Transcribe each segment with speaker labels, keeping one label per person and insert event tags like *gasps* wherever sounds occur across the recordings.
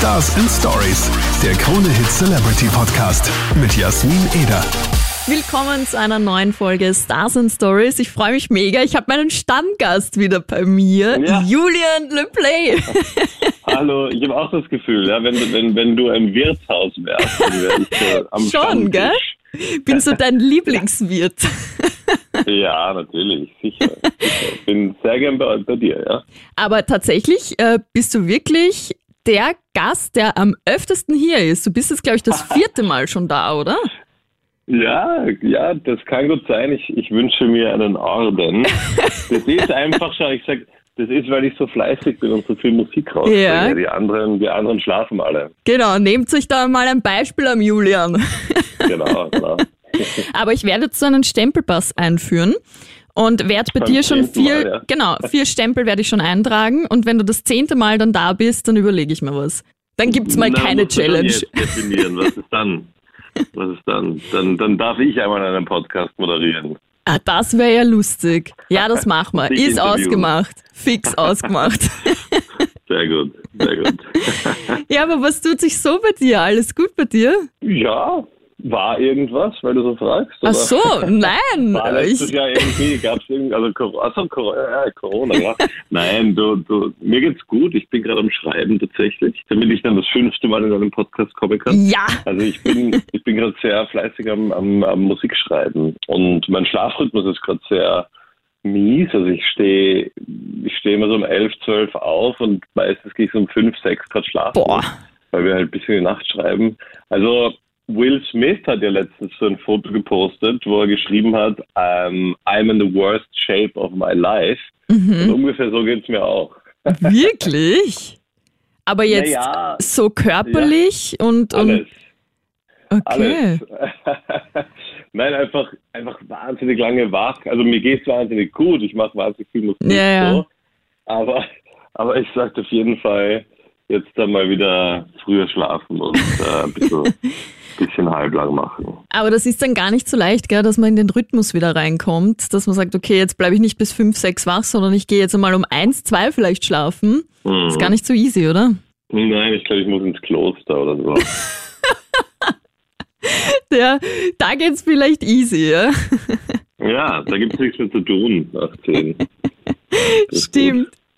Speaker 1: Stars and Stories, der Krone Hit Celebrity Podcast mit Jasmin Eder.
Speaker 2: Willkommen zu einer neuen Folge Stars and Stories. Ich freue mich mega. Ich habe meinen Stammgast wieder bei mir,
Speaker 3: Ja.
Speaker 2: Julian Le Play. *laughs*
Speaker 3: Hallo, ich habe auch das Gefühl, ja, wenn, du- wenn, wenn du ein Wirtshaus wärst, dann wär ich so *laughs* am
Speaker 2: Schon,
Speaker 3: Stammtisch.
Speaker 2: gell? Bin so dein *laughs* Lieblingswirt.
Speaker 3: Ja, natürlich, sicher. sicher. Bin sehr gern bei, bei dir, ja.
Speaker 2: Aber tatsächlich äh, bist du wirklich der Gast, der am öftesten hier ist. Du bist jetzt, glaube ich, das *laughs* vierte Mal schon da, oder?
Speaker 3: Ja, ja, das kann gut sein. Ich, ich wünsche mir einen Orden. Das ist *laughs* einfach schon, ich sag, das ist, weil ich so fleißig bin und so viel Musik rausbringe.
Speaker 2: Ja.
Speaker 3: Die anderen, die anderen schlafen alle.
Speaker 2: Genau, nehmt euch da mal ein Beispiel am Julian.
Speaker 3: Genau, genau. *laughs*
Speaker 2: Aber ich werde jetzt so einen Stempelpass einführen und werde bei
Speaker 3: Beim
Speaker 2: dir schon
Speaker 3: zehnten Mal,
Speaker 2: vier,
Speaker 3: ja.
Speaker 2: genau, *laughs* vier Stempel werde ich schon eintragen und wenn du das zehnte Mal dann da bist, dann überlege ich mir was. Dann gibt's mal
Speaker 3: Na,
Speaker 2: keine Challenge.
Speaker 3: Jetzt definieren. Was ist dann? Was ist dann? Dann, dann darf ich einmal einen Podcast moderieren.
Speaker 2: Ah, das wäre ja lustig. Ja, das *laughs* machen wir. Ist
Speaker 3: interviewen.
Speaker 2: ausgemacht. Fix *laughs* ausgemacht.
Speaker 3: Sehr gut, sehr gut.
Speaker 2: ja, aber was tut sich so bei dir? Alles gut bei dir?
Speaker 3: Ja, war irgendwas, weil du so fragst?
Speaker 2: Ach so, nein. *laughs*
Speaker 3: War letztes
Speaker 2: Ich,
Speaker 3: Jahr irgendwie, gab es irgendwie, also, also Corona, ja, Corona, ja. *laughs* Nein, du, du, mir geht's gut, ich bin gerade am Schreiben tatsächlich, damit ich dann das fünfte Mal in einem Podcast kommen kann.
Speaker 2: ja,
Speaker 3: Also ich bin, *laughs* ich bin gerade sehr fleißig am, am, am Musikschreiben und mein Schlafrhythmus ist gerade sehr mies. Also ich stehe ich stehe immer so um elf, zwölf auf und meistens gehe ich so um fünf, sechs Grad schlafen,
Speaker 2: boah.
Speaker 3: weil wir halt bis in die Nacht schreiben. Also Will Smith hat ja letztens so ein Foto gepostet, wo er geschrieben hat, ähm, I'm in the worst shape of my life.
Speaker 2: Mhm.
Speaker 3: Und ungefähr so geht's mir auch. *laughs*
Speaker 2: Wirklich? Aber jetzt
Speaker 3: Naja,
Speaker 2: so körperlich und, und
Speaker 3: alles.
Speaker 2: okay.
Speaker 3: Alles. *laughs* Nein, einfach, einfach wahnsinnig lange wach. Also mir geht's wahnsinnig gut. Ich mache wahnsinnig viel Musik.
Speaker 2: Ja, ja.
Speaker 3: So. Aber, aber ich sage auf jeden Fall, jetzt dann mal wieder früher schlafen und äh, ein bisschen, *laughs* bisschen halblang machen.
Speaker 2: Aber das ist dann gar nicht so leicht, gell, dass man in den Rhythmus wieder reinkommt, dass man sagt, okay, jetzt bleibe ich nicht bis fünf, sechs wach, sondern ich gehe jetzt einmal um eins, zwei vielleicht schlafen.
Speaker 3: Mhm.
Speaker 2: Ist gar nicht so easy, oder?
Speaker 3: Nein, ich glaube, ich muss ins Kloster oder so. *laughs*
Speaker 2: Der, da geht's vielleicht easy, ja?
Speaker 3: ja, da gibt's nichts mehr zu tun nach zehn. *laughs* Das ist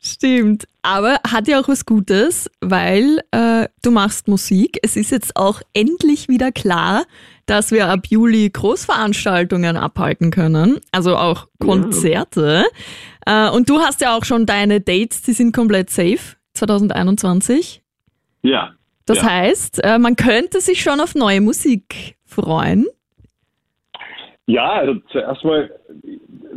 Speaker 2: Stimmt. Aber hat ja auch was Gutes, weil äh, du machst Musik. Es ist jetzt auch endlich wieder klar, dass wir ab Juli Großveranstaltungen abhalten können, also auch Konzerte. Äh, und du hast ja auch schon deine Dates, die sind komplett safe 2021.
Speaker 3: gut. Ja.
Speaker 2: Das
Speaker 3: ja.
Speaker 2: heißt, äh, man könnte sich schon auf neue Musik freuen.
Speaker 3: Ja, also zuerst mal,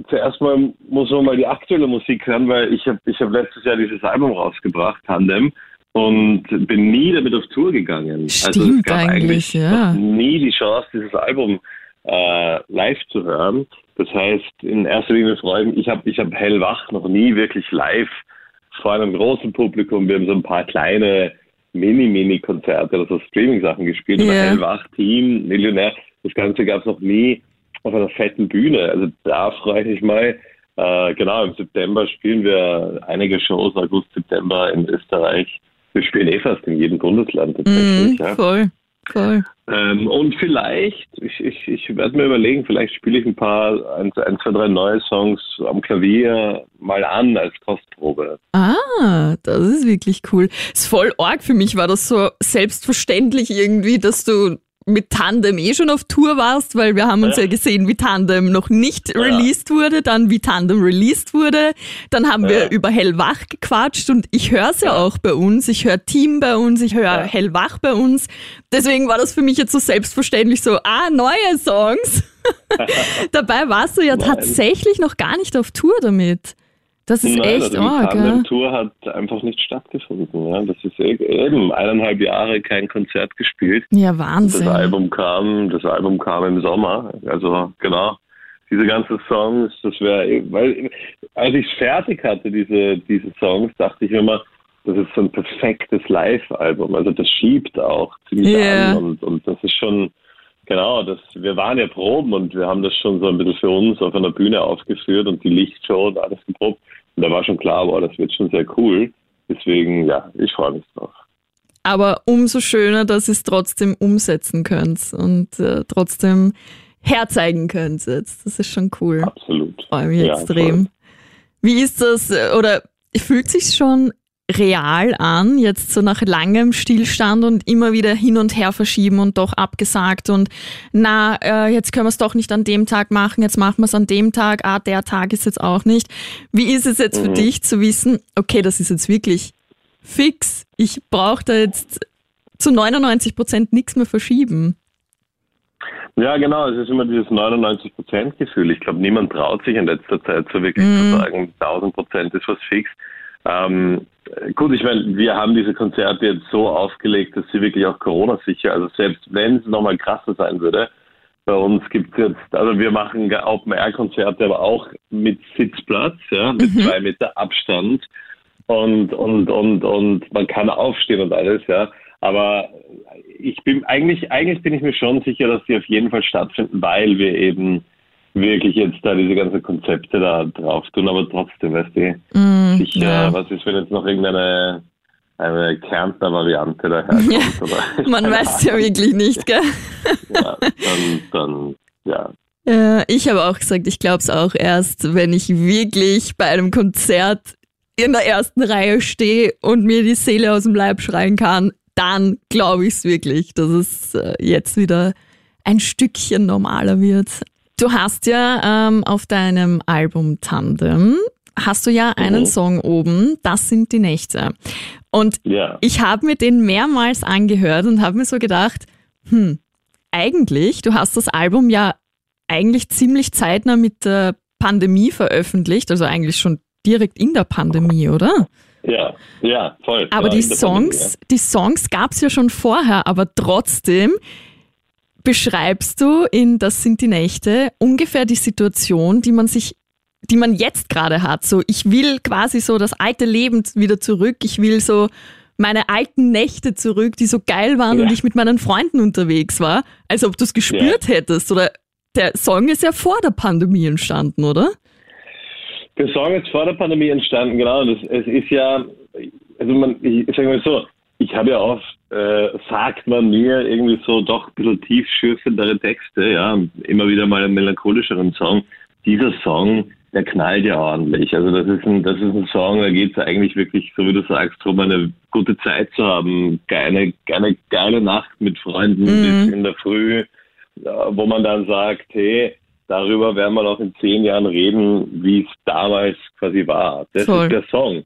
Speaker 3: zuerst mal muss man mal die aktuelle Musik hören, weil ich habe ich hab letztes Jahr dieses Album rausgebracht, Tandem, und bin nie damit auf Tour gegangen. also es
Speaker 2: Stimmt
Speaker 3: gab
Speaker 2: eigentlich, ja.
Speaker 3: noch nie die Chance, dieses Album äh, live zu hören. Das heißt, in erster Linie freue ich mich, ich habe ich hab Hellwach noch nie wirklich live vor einem großen Publikum. Wir haben so ein paar kleine Mini-Mini-Konzerte oder so Streaming-Sachen gespielt.
Speaker 2: Ja.
Speaker 3: Aber Hellwach, Team, Millionär, das Ganze gab es noch nie auf einer fetten Bühne. Also da freue ich mich mal. Äh, genau, im September spielen wir einige Shows, August, September in Österreich. Wir spielen eh fast in jedem Bundesland tatsächlich.
Speaker 2: Mhm,
Speaker 3: ja.
Speaker 2: voll, voll.
Speaker 3: Ähm, und vielleicht, ich, ich, ich werde mir überlegen, vielleicht spiele ich ein paar, ein, ein, zwei, drei neue Songs am Klavier mal an als Kostprobe.
Speaker 2: Ah, das ist wirklich cool. Ist voll arg für mich, war das so selbstverständlich irgendwie, dass du mit Tandem eh schon auf Tour warst, weil wir haben uns ja,
Speaker 3: Ja.
Speaker 2: gesehen, wie Tandem noch nicht
Speaker 3: Ja.
Speaker 2: released wurde, dann wie Tandem released wurde, dann haben wir
Speaker 3: Ja.
Speaker 2: über Hellwach gequatscht und ich höre es ja. Auch bei uns, ich höre Team bei uns, ich höre. Hellwach bei uns. Deswegen war das für mich jetzt so selbstverständlich so, ah, neue Songs. *laughs* *laughs* Dabei warst du ja
Speaker 3: Nein.
Speaker 2: tatsächlich noch gar nicht auf Tour damit. Das ist
Speaker 3: Nein,
Speaker 2: echt
Speaker 3: also die
Speaker 2: arg, ja.
Speaker 3: Tandem-Tour hat einfach nicht stattgefunden. Ja. Das ist e- eben eineinhalb Jahre kein Konzert gespielt.
Speaker 2: Ja,
Speaker 3: Das
Speaker 2: Wahnsinn.
Speaker 3: Album kam, das Album kam im Sommer. Also genau. Diese ganzen Songs, das wäre, weil als ich es fertig hatte, diese, diese Songs, dachte ich mir immer, das ist so ein perfektes Live-Album. Also das schiebt auch ziemlich
Speaker 2: Ja.
Speaker 3: an und, und das ist schon, genau, das, wir waren ja proben und wir haben das schon so ein bisschen für uns auf einer Bühne aufgeführt und die Lichtshow und alles geprobt. Und da war schon klar, boah, das wird schon sehr cool. Deswegen, ja, ich freue mich drauf.
Speaker 2: aber umso schöner, dass ihr es trotzdem umsetzen könnt und äh, trotzdem herzeigen könnt jetzt. Das ist schon cool.
Speaker 3: Absolut.
Speaker 2: Freue mich
Speaker 3: Ja,
Speaker 2: extrem.
Speaker 3: voll.
Speaker 2: Wie ist das, äh, oder fühlt sich schon real an, jetzt so nach langem Stillstand und immer wieder hin und her verschieben und doch abgesagt und na, äh, jetzt können wir es doch nicht an dem Tag machen, jetzt machen wir es an dem Tag, ah, der Tag ist jetzt auch nicht. Wie ist es jetzt für
Speaker 3: Mhm.
Speaker 2: dich zu wissen, okay, das ist jetzt wirklich fix, ich brauche da jetzt zu 99 Prozent nichts mehr verschieben.
Speaker 3: Ja, genau, es ist immer dieses 99%-Gefühl. Ich glaube, niemand traut sich in letzter Zeit so wirklich
Speaker 2: Mhm.
Speaker 3: zu sagen, 1000% ist was fix. Ähm, gut, ich meine, wir haben diese Konzerte jetzt so aufgelegt, dass sie wirklich auch Corona-sicher, also selbst wenn es nochmal krasser sein würde, bei uns gibt es jetzt, also wir machen Open-Air-Konzerte, aber auch mit Sitzplatz, ja, mit zwei Meter Abstand. Und, und, und, und man kann aufstehen und alles, ja. Aber ich bin eigentlich, eigentlich bin ich mir schon sicher, dass die auf jeden Fall stattfinden, weil wir eben wirklich jetzt da diese ganzen Konzepte da drauf tun, aber trotzdem, weißt du,
Speaker 2: Mm,
Speaker 3: sicher,
Speaker 2: ja.
Speaker 3: was ist, wenn jetzt noch irgendeine eine Kärntner Variante daherkommt?
Speaker 2: Ja,
Speaker 3: oder, *laughs*
Speaker 2: Man weiß ja wirklich nicht, gell?
Speaker 3: ja, dann, dann, ja,
Speaker 2: Äh, ich habe auch gesagt, ich glaube es auch erst, wenn ich wirklich bei einem Konzert in der ersten Reihe stehe und mir die Seele aus dem Leib schreien kann, dann glaube ich es wirklich, dass es äh, jetzt wieder ein Stückchen normaler wird. Du hast ja ähm, auf deinem Album Tandem, hast du ja einen
Speaker 3: Mhm.
Speaker 2: Song oben, das sind die Nächte. Und
Speaker 3: ja.
Speaker 2: ich habe mir den mehrmals angehört und habe mir so gedacht, hm, eigentlich, du hast das Album ja eigentlich ziemlich zeitnah mit der Pandemie veröffentlicht, also eigentlich schon direkt in der Pandemie, oder?
Speaker 3: Ja, ja, voll.
Speaker 2: Aber
Speaker 3: ja,
Speaker 2: die
Speaker 3: der Pandemie,
Speaker 2: Songs, die Songs gab es ja schon vorher, aber trotzdem beschreibst du in Das sind die Nächte ungefähr die Situation, die man sich, die man jetzt gerade hat. So, ich will quasi so das alte Leben wieder zurück. Ich will so meine alten Nächte zurück, die so geil waren
Speaker 3: Ja.
Speaker 2: und ich mit meinen Freunden unterwegs war, als ob du es gespürt hättest. Oder der Song ist ja vor der Pandemie entstanden, oder?
Speaker 3: Der Song ist vor der Pandemie entstanden, genau. Das, es ist ja, also man, ich sage mal so, ich habe ja oft, äh, sagt man mir irgendwie so doch ein bisschen tiefschürfendere Texte, ja, immer wieder mal einen melancholischeren Song. Dieser Song, der knallt ja ordentlich. Also das ist ein, das ist ein Song, da geht es eigentlich wirklich, so wie du sagst, darum, eine gute Zeit zu haben, eine, eine geile Nacht mit Freunden bis in der Früh, ja, wo man dann sagt, hey, darüber werden wir noch in zehn Jahren reden, wie es damals quasi war. Das
Speaker 2: Voll.
Speaker 3: ist der Song.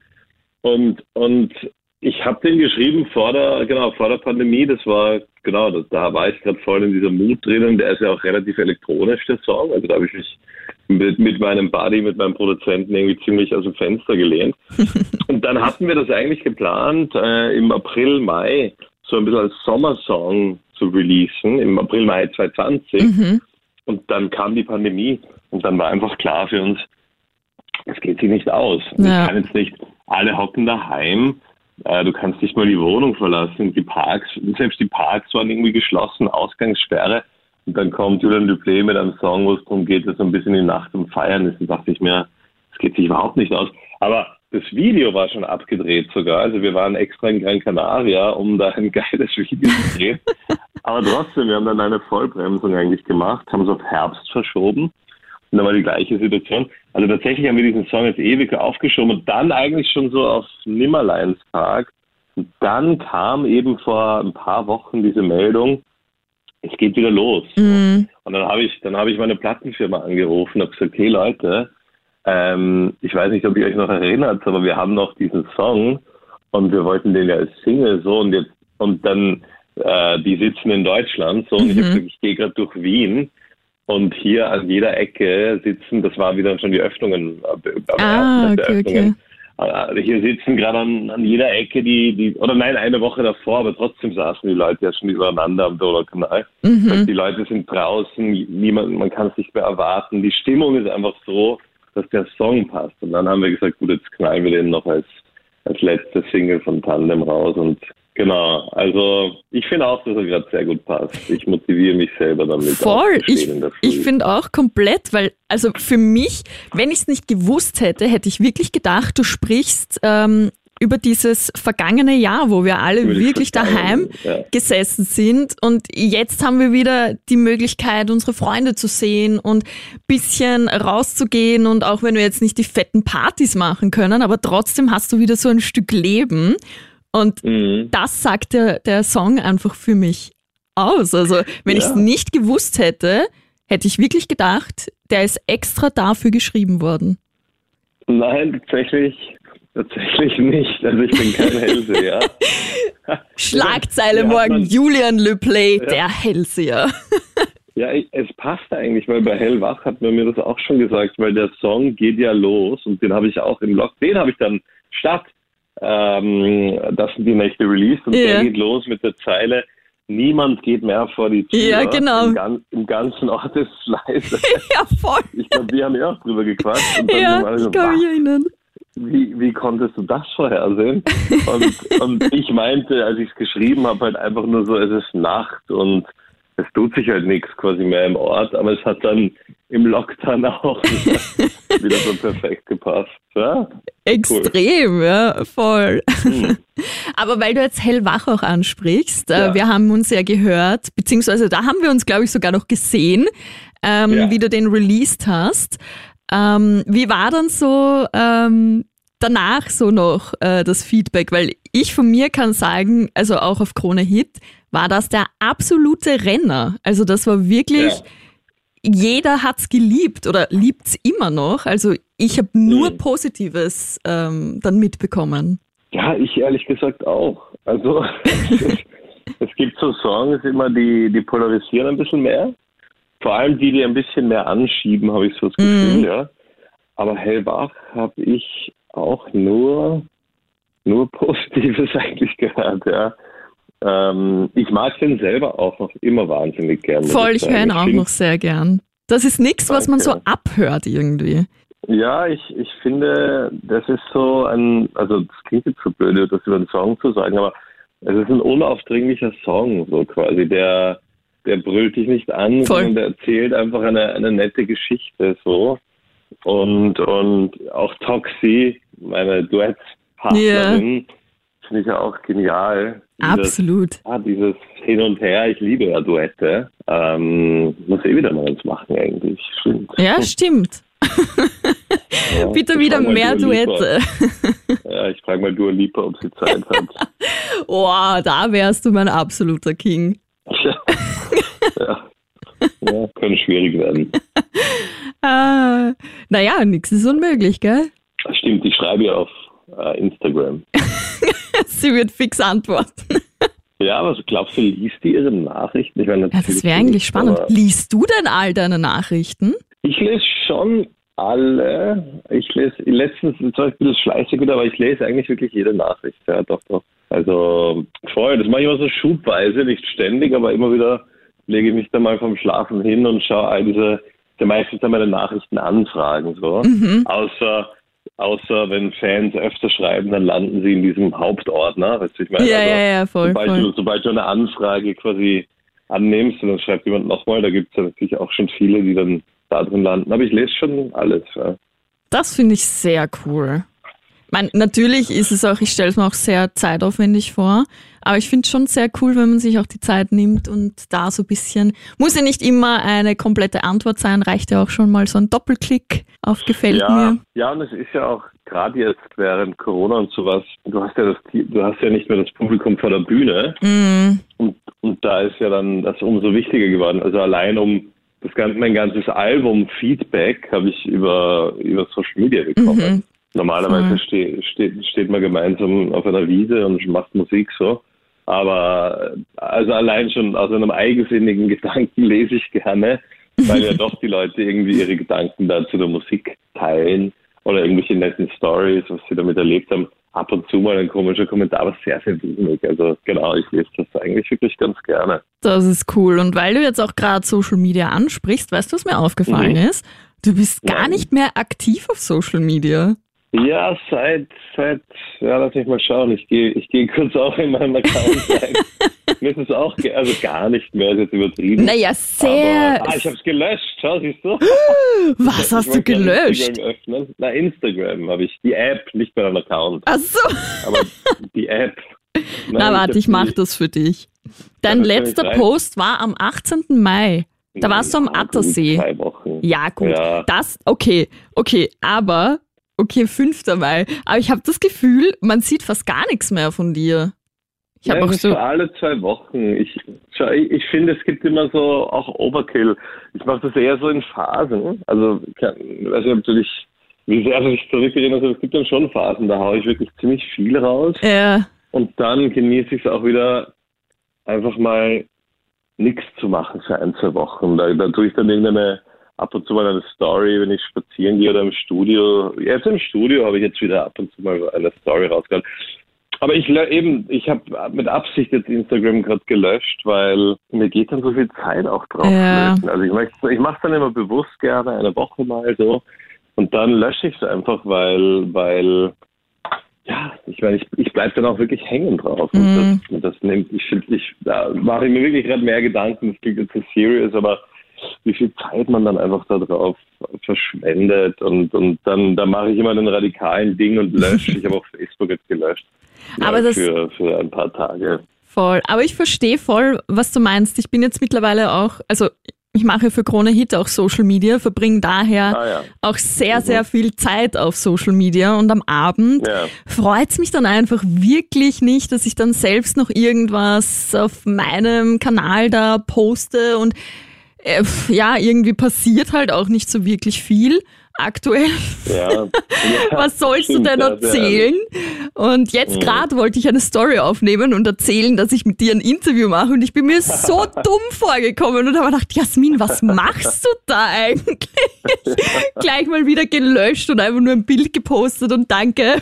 Speaker 3: Und, und ich habe den geschrieben vor der, genau, vor der Pandemie. Das war, genau, das, da war ich gerade voll in dieser Mut drinnen. Der ist ja auch relativ elektronisch, der Song. Also da habe ich mich mit, mit meinem Buddy, mit meinem Produzenten irgendwie ziemlich aus dem Fenster gelehnt. *laughs* Und dann hatten wir das eigentlich geplant, äh, im April, Mai so ein bisschen als Sommersong zu releasen, im April, Mai 2020.
Speaker 2: Mhm.
Speaker 3: Und dann kam die Pandemie und dann war einfach klar für uns, es geht sich nicht aus.
Speaker 2: Ja.
Speaker 3: Ich kann jetzt nicht, alle hocken daheim, äh, du kannst nicht mal die Wohnung verlassen, die Parks, selbst die Parks waren irgendwie geschlossen, Ausgangssperre. Und dann kommt Julian Duplé mit einem Song, wo es darum geht, dass so ein bisschen die Nacht um Feiern ist. Und dachte ich mir, es geht sich überhaupt nicht aus. Aber das Video war schon abgedreht sogar. Also wir waren extra in Gran Canaria, um da ein *laughs* geiles Video zu drehen. Aber trotzdem, wir haben dann eine Vollbremsung eigentlich gemacht, haben es auf Herbst verschoben. Und dann war die gleiche Situation. Also tatsächlich haben wir diesen Song jetzt ewig aufgeschoben und dann eigentlich schon so auf Nimmerleinspark. Und dann kam eben vor ein paar Wochen diese Meldung, es geht wieder los.
Speaker 2: Mhm.
Speaker 3: Und dann habe ich, dann habe ich meine Plattenfirma angerufen und habe gesagt, hey Leute, ähm, ich weiß nicht, ob ihr euch noch erinnert, aber wir haben noch diesen Song und wir wollten den ja als Single so und jetzt und dann äh, die sitzen in Deutschland so und ich habe gesagt, ich gehe gerade durch Wien und hier an jeder Ecke sitzen, das war wieder schon die Öffnungen, äh,
Speaker 2: Ah, okay, okay.
Speaker 3: Öffnungen. Äh, Hier sitzen gerade an, an jeder Ecke die, die, oder nein, eine Woche davor, aber trotzdem saßen die Leute ja schon übereinander am Donaukanal.
Speaker 2: Mhm.
Speaker 3: Die Leute sind draußen, niemand, man kann es nicht mehr erwarten. Die Stimmung ist einfach so, dass der Song passt. Und dann haben wir gesagt, gut, jetzt knallen wir den noch als, als letzte Single von Tandem raus. Und genau, also ich finde auch, dass er gerade sehr gut passt. Ich motiviere mich selber damit.
Speaker 2: Voll. Ich, ich finde auch komplett, weil, also für mich, wenn ich es nicht gewusst hätte, hätte ich wirklich gedacht, du sprichst ähm, über dieses vergangene Jahr, wo wir alle wirklich daheim ja. gesessen sind. Und jetzt haben wir wieder die Möglichkeit, unsere Freunde zu sehen und bisschen rauszugehen. Und auch wenn wir jetzt nicht die fetten Partys machen können, aber trotzdem hast du wieder so ein Stück Leben. Und mhm. das sagt der, der Song einfach für mich aus. Also, wenn ja. ich es nicht gewusst hätte, hätte ich wirklich gedacht, der ist extra dafür geschrieben worden.
Speaker 3: Nein, tatsächlich, tatsächlich nicht. Also ich bin kein Hellseher. *laughs*
Speaker 2: Schlagzeile morgen, Julian Le Play, ja. der Hellseher. *laughs*
Speaker 3: ja, es passt eigentlich, weil bei Hellwach hat man mir das auch schon gesagt, weil der Song geht ja los und den habe ich auch im Blog, den habe ich dann statt ähm, das sind die Nächte released und ja. der geht los mit der Zeile Niemand geht mehr vor die Tür.
Speaker 2: Ja, genau.
Speaker 3: Im, Gan im ganzen Ort ist es leise. *laughs*
Speaker 2: ja, voll.
Speaker 3: Ich glaube, wir haben ja auch drüber gequatscht.
Speaker 2: ja, ich kann mich erinnern.
Speaker 3: Wie, wie konntest du das vorhersehen? und, *laughs* und ich meinte, als ich es geschrieben habe, halt einfach nur so, es ist Nacht und es tut sich halt nichts quasi mehr im Ort, aber es hat dann im Lockdown auch wieder, *laughs* wieder so perfekt gepasst. Ja?
Speaker 2: Extrem, cool. ja, voll. Mhm. *laughs* Aber weil du jetzt hellwach auch ansprichst, äh, ja. wir haben uns ja gehört, beziehungsweise da haben wir uns, glaube ich, sogar noch gesehen, ähm, ja. wie du den released hast. Ähm, wie war dann so ähm, danach so noch äh, das Feedback? Weil ich von mir kann sagen, also auch auf Krone Hit, war das der absolute Renner. Also das war wirklich, ja. jeder hat's geliebt oder liebt's immer noch. Also ich habe nur mhm. Positives ähm, dann mitbekommen.
Speaker 3: Ja, ich ehrlich gesagt auch. Also *laughs* *laughs* es, gibt so Songs immer, die, die polarisieren ein bisschen mehr. Vor allem die, die ein bisschen mehr anschieben, habe ich so das Gefühl, mm. ja. Aber Hellbach habe ich auch nur, nur *laughs* Positives eigentlich gehört, ja. Ähm, ich mag den selber auch noch immer wahnsinnig gern.
Speaker 2: Voll, ich, höre ihn auch noch sehr gern. Das ist nichts, was man so abhört irgendwie.
Speaker 3: Ja, ich, ich finde, das ist so ein, also das klingt jetzt so blöd, das über einen Song zu sagen, aber es ist ein unaufdringlicher Song, so quasi, der, der brüllt dich nicht an, Voll. sondern der erzählt einfach eine, eine nette Geschichte, so. Und, und auch Toxi, meine Duettpartnerin, yeah finde ich ja auch genial.
Speaker 2: Dieses, Absolut.
Speaker 3: Ah, dieses Hin und Her, ich liebe ja Duette. Ähm, muss eh wieder mal eins machen eigentlich. Stimmt.
Speaker 2: Ja, *laughs* stimmt. ja, *laughs* Bitte wieder mehr Duette. *laughs*
Speaker 3: ja, ich frage mal Dua Lipa, ob sie Zeit hat.
Speaker 2: oh, da wärst du mein absoluter King.
Speaker 3: Ja. ja. ja, könnte schwierig werden. *laughs*
Speaker 2: ah, naja, nichts ist unmöglich, gell?
Speaker 3: Stimmt, ich schreibe ja auf äh, Instagram. *laughs*
Speaker 2: Sie wird fix antworten. *laughs*
Speaker 3: Ja, aber glaubst du, liest die ihre Nachrichten? Ich
Speaker 2: meine, ja, das wäre eigentlich spannend. Liest du denn all deine Nachrichten?
Speaker 3: Ich lese schon alle. Ich lese letztens zwar ein bisschen fleißig wieder, aber ich lese eigentlich wirklich jede Nachricht. Ja, doch, doch. Also voll. Das mache ich immer so schubweise, nicht ständig, aber immer wieder lege ich mich dann mal vom Schlafen hin und schaue all diese, der meistens dann meine Nachrichten anfragen so. Mhm. Außer Außer wenn Fans öfter schreiben, dann landen sie in diesem Hauptordner. Weißt du, ich meine,
Speaker 2: ja, also, ja, ja, voll,
Speaker 3: sobald,
Speaker 2: voll.
Speaker 3: Du, sobald du eine Anfrage quasi annimmst und dann schreibt jemand nochmal, da gibt es ja natürlich auch schon viele, die dann da drin landen. Aber ich lese schon alles. Ja.
Speaker 2: Das finde ich sehr cool. Meine, natürlich ist es auch, ich stelle es mir auch sehr zeitaufwendig vor, aber ich finde es schon sehr cool, wenn man sich auch die Zeit nimmt und da so ein bisschen, muss ja nicht immer eine komplette Antwort sein, reicht ja auch schon mal so ein Doppelklick auf Gefällt
Speaker 3: ja,
Speaker 2: mir.
Speaker 3: Ja, und es ist ja auch gerade jetzt während Corona und sowas, du hast ja das, du hast ja nicht mehr das Publikum vor der Bühne mm. und, und da ist ja dann das umso wichtiger geworden. Also allein um das ganze, mein ganzes Album Feedback habe ich über, über Social Media bekommen. Mhm. Normalerweise ste steht, steht man gemeinsam auf einer Wiese und macht Musik so. Aber also allein schon aus einem eigensinnigen *laughs* Gedanken lese ich gerne, weil ja doch die Leute irgendwie ihre Gedanken da zu der Musik teilen oder irgendwelche netten Stories, was sie damit erlebt haben. Ab und zu mal ein komischer Kommentar, aber sehr, sehr wenig. Also genau, ich lese das eigentlich wirklich ganz gerne.
Speaker 2: Das ist cool. Und weil du jetzt auch gerade Social Media ansprichst, weißt du, was mir aufgefallen mhm. ist? Du bist gar Nein. nicht mehr aktiv auf Social Media.
Speaker 3: Ja, seit, seit, ja, lass mich mal schauen. Ich gehe ich geh kurz auch in meinem Account rein. *laughs* Mir ist es auch, also gar nicht mehr, ist jetzt übertrieben.
Speaker 2: Naja, sehr.
Speaker 3: Aber, ah, ich habe es gelöscht, schau, siehst du? *gasps*
Speaker 2: Was
Speaker 3: Ich
Speaker 2: hast du gelöscht?
Speaker 3: Instagram öffnen. Na, Instagram habe ich. Die App, nicht meinen Account,
Speaker 2: Ach so.
Speaker 3: aber *laughs* die App.
Speaker 2: Na, warte, ich mach das für dich. Dein letzter
Speaker 3: ich.
Speaker 2: Post war am 18. Mai. Da warst du am Attersee.
Speaker 3: Zwei Wochen.
Speaker 2: Ja, gut.
Speaker 3: Ja.
Speaker 2: Das, okay, okay, aber, okay, 5. Mai. Aber ich habe das Gefühl, man sieht fast gar nichts mehr von dir. Ich habe
Speaker 3: ja,
Speaker 2: auch so.
Speaker 3: alle zwei Wochen. Ich, ich, ich finde, es gibt immer so auch Overkill. Ich mache das eher so in Phasen. Also, kann, weiß nicht, ob du dich, wie sehr du dich zurückerinnerst, aber es gibt dann schon Phasen, da haue ich wirklich ziemlich viel raus.
Speaker 2: Ja,
Speaker 3: Und dann genieße ich es auch wieder, einfach mal nichts zu machen für ein, zwei Wochen. Da, da tue ich dann irgendeine, ab und zu mal eine Story, wenn ich spazieren gehe oder im Studio. Jetzt im Studio habe ich jetzt wieder ab und zu mal eine Story rausgehauen. Aber ich eben, ich habe mit Absicht jetzt Instagram gerade gelöscht, weil mir geht dann so viel Zeit auch drauf.
Speaker 2: Ja.
Speaker 3: Also ich, möchte- ich mache es dann immer bewusst gerne, eine Woche mal so. Und dann lösche ich es einfach, weil, weil ja, ich meine, ich, ich bleibe dann auch wirklich hängen drauf. Und
Speaker 2: Mhm.
Speaker 3: das, das nimmt, ich ich, da mache ich mir wirklich gerade mehr Gedanken, das klingt jetzt so serious, aber wie viel Zeit man dann einfach da drauf verschwendet und, und dann, da mache ich immer den radikalen Ding und lösche. ich habe auch *laughs* Facebook jetzt gelöscht.
Speaker 2: Aber
Speaker 3: Ja, für, für ein paar Tage.
Speaker 2: voll. Aber ich verstehe voll, was du meinst. Ich bin jetzt mittlerweile auch, also ich mache für Krone Hit auch Social Media, verbringe daher
Speaker 3: Ah ja.
Speaker 2: auch sehr, sehr viel Zeit auf Social Media und am Abend
Speaker 3: Ja.
Speaker 2: freut's mich dann einfach wirklich nicht, dass ich dann selbst noch irgendwas auf meinem Kanal da poste und äh, ja, irgendwie passiert halt auch nicht so wirklich viel aktuell.
Speaker 3: Ja. ja. *laughs*
Speaker 2: Was sollst du
Speaker 3: stimmt,
Speaker 2: denn
Speaker 3: ja, sehr
Speaker 2: erzählen? Und jetzt
Speaker 3: Mhm.
Speaker 2: gerade wollte ich eine Story aufnehmen und erzählen, dass ich mit dir ein Interview mache und ich bin mir so *laughs* dumm vorgekommen und habe gedacht, Jasmin, was machst du da eigentlich? *laughs* Gleich mal wieder gelöscht und einfach nur ein Bild gepostet und danke.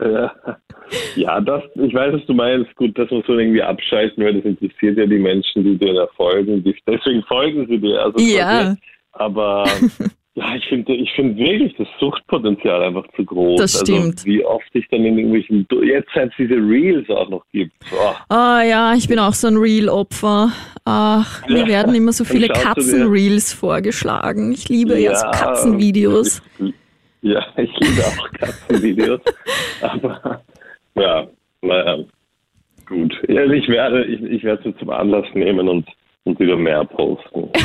Speaker 2: *laughs*
Speaker 3: Ja. das, ich weiß, was du meinst. Gut, das muss man irgendwie abschalten, weil das interessiert ja die Menschen, die dir da folgen. *laughs* Deswegen folgen sie dir. Also
Speaker 2: Ja.
Speaker 3: Aber *laughs* ja, ich finde ich finde wirklich das Suchtpotenzial einfach zu groß.
Speaker 2: Das stimmt.
Speaker 3: Also, wie oft ich dann in irgendwelchen, jetzt seit es diese Reels auch noch gibt. Boah.
Speaker 2: Ah ja, ich bin auch so ein Reel-Opfer. Ach, mir
Speaker 3: Ja.
Speaker 2: werden immer so viele Katzen-Reels vorgeschlagen. Ich liebe ja, so. Katzenvideos.
Speaker 3: Ja, ich liebe auch Katzenvideos. *laughs* aber ja, naja, gut. Ich werde ich, ich werde es zum Anlass nehmen und, und wieder mehr posten. *laughs*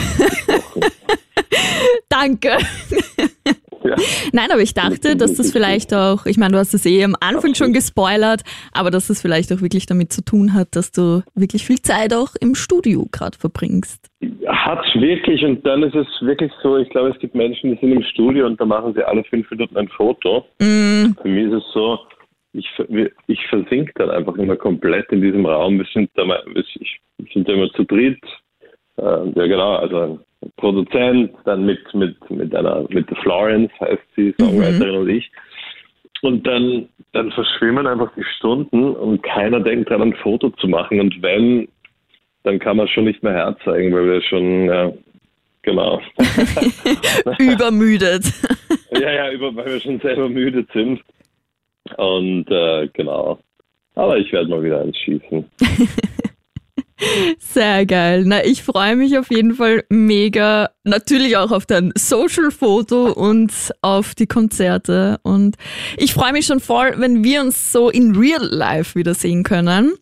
Speaker 2: Danke.
Speaker 3: Ja.
Speaker 2: Nein, aber ich dachte, dass das vielleicht auch, ich meine, du hast es eh am Anfang schon gespoilert, aber dass das vielleicht auch wirklich damit zu tun hat, dass du wirklich viel Zeit auch im Studio gerade verbringst.
Speaker 3: Hat wirklich, und dann ist es wirklich so, ich glaube, es gibt Menschen, die sind im Studio und da machen sie alle fünf Minuten ein Foto.
Speaker 2: Mm,
Speaker 3: Für mich ist es so, ich, ich versink dann einfach immer komplett in diesem Raum. Wir sind da, wir sind da immer zu dritt. Äh, ja, genau, also Produzent, dann mit, mit, mit einer, mit Florence heißt sie, Songwriterin und ich. Und dann, dann verschwimmen einfach die Stunden und keiner denkt daran, ein Foto zu machen. Und wenn, dann kann man schon nicht mehr herzeigen, weil wir schon, ja, genau. *laughs*
Speaker 2: übermüdet. *laughs*
Speaker 3: Ja, ja, über, weil wir schon selber müde sind. Und äh, genau. Aber ich werde mal wieder eins schießen. *laughs*
Speaker 2: Sehr geil. Na, ich freue mich auf jeden Fall mega. Natürlich auch auf dein Social-Foto und auf die Konzerte. Und ich freue mich schon voll, wenn wir uns so in Real Life wiedersehen können.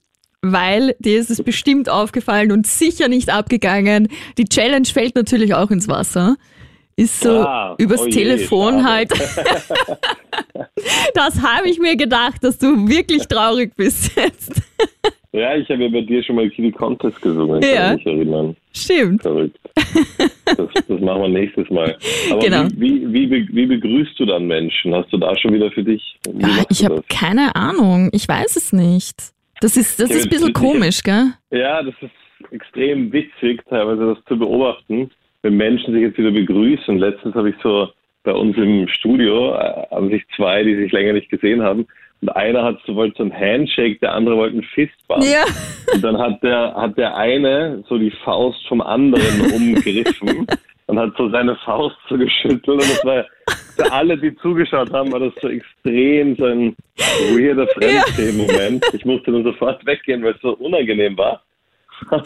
Speaker 2: Weil dir ist es bestimmt aufgefallen und sicher nicht abgegangen. Die Challenge fällt natürlich auch ins Wasser. Ist so
Speaker 3: Ah,
Speaker 2: übers
Speaker 3: oh je,
Speaker 2: Telefon
Speaker 3: schade.
Speaker 2: halt. *laughs* das habe ich mir gedacht, dass du wirklich traurig bist jetzt.
Speaker 3: Ja, ich habe ja bei dir schon mal Kitty Contest gesungen, kann
Speaker 2: Ja.
Speaker 3: ich mich erinnern.
Speaker 2: Stimmt.
Speaker 3: Verrückt. Das, das machen wir nächstes Mal. Aber
Speaker 2: Genau.
Speaker 3: wie, wie, wie, wie begrüßt du dann Menschen? Hast du da schon wieder für dich?
Speaker 2: Ah,
Speaker 3: machst
Speaker 2: ich habe keine Ahnung. Ich weiß es nicht. Das ist, das ist ein bisschen komisch, gell?
Speaker 3: Ja, das ist extrem witzig, teilweise das zu beobachten, wenn Menschen sich jetzt wieder begrüßen. Letztens habe ich so bei uns im Studio, äh, haben sich zwei, die sich länger nicht gesehen haben, und einer hat so, wollte so ein Handshake, der andere wollte ein Fistbump.
Speaker 2: Ja.
Speaker 3: Und dann hat der, hat der eine so die Faust vom anderen *laughs* umgriffen und hat so seine Faust so geschüttelt und das war für alle, die zugeschaut haben, war das so extrem so ein weirder Fremdschämen-Moment. Ich musste dann sofort weggehen, weil es so unangenehm war. *laughs*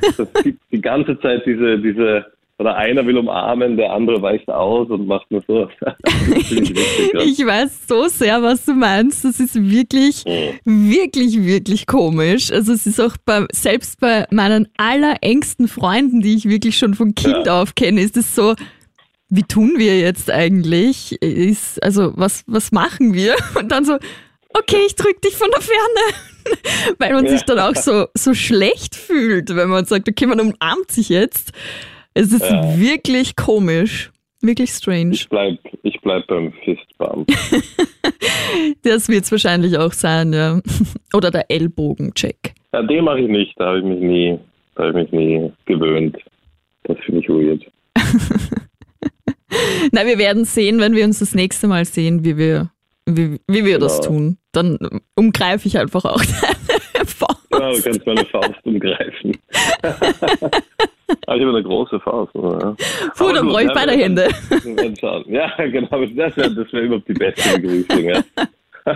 Speaker 3: Es gibt die ganze Zeit diese, diese, oder einer will umarmen, der andere weicht aus und macht nur so. *laughs*
Speaker 2: Witzig, ich weiß so sehr, was du meinst. Das ist wirklich, mhm. wirklich, wirklich komisch. Also es ist auch bei, selbst bei meinen allerengsten Freunden, die ich wirklich schon von Kind ja. auf kenne, ist es so, wie tun wir jetzt eigentlich? Ist, also, was, was machen wir? *laughs* Und dann so, okay, ich drück dich von der Ferne. *laughs* Weil man ja. sich dann auch so, so schlecht fühlt, wenn man sagt, okay, man umarmt sich jetzt. Es ist ja. wirklich komisch. Wirklich strange.
Speaker 3: Ich bleib, ich bleib beim Fistbump. *laughs*
Speaker 2: das wird es wahrscheinlich auch sein, ja. *laughs* Oder der Ellbogencheck.
Speaker 3: Ja, den mache ich nicht. Da habe ich mich nie, da habe ich mich nie gewöhnt. Das finde ich weird. *laughs*
Speaker 2: Na, wir werden sehen, wenn wir uns das nächste Mal sehen, wie wir, wie, wie wir genau. das tun. Dann umgreife ich einfach auch deine
Speaker 3: Faust. Ja, du kannst meine Faust umgreifen. Aber ich habe eine große Faust. Oder?
Speaker 2: Puh, dann brauche ich beide Hände.
Speaker 3: Ja, genau. Das wäre wär überhaupt die beste Begrüßung. Ja. *laughs*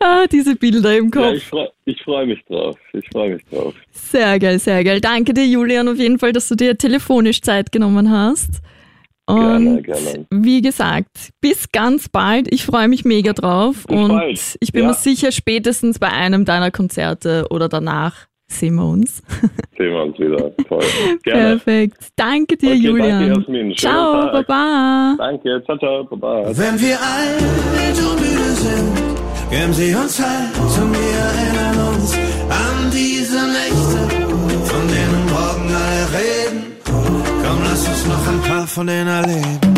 Speaker 2: ah, diese Bilder im Kopf. Ja, ich
Speaker 3: freue freu mich drauf. Ich freue mich drauf.
Speaker 2: Sehr geil, sehr geil. Danke dir, Julian, auf jeden Fall, dass du dir telefonisch Zeit genommen hast. Und gerne, gerne. wie gesagt, bis ganz bald. Ich freue mich mega drauf. Bis und bald. ich bin ja. mir sicher, spätestens bei einem deiner Konzerte oder danach sehen wir uns. *laughs*
Speaker 3: Sehen wir uns wieder. Toll.
Speaker 2: Gerne. Perfekt. Danke dir, okay, Julian. Danke, Jasmin. Ciao, Tag. Baba.
Speaker 3: Danke, ciao, ciao, Baba.
Speaker 4: Wenn wir alt und müde sind, geben sie uns halt und wir erinnern uns an diese Nächte, von denen morgen alle reden. Komm, lass uns noch ein paar von denen erleben.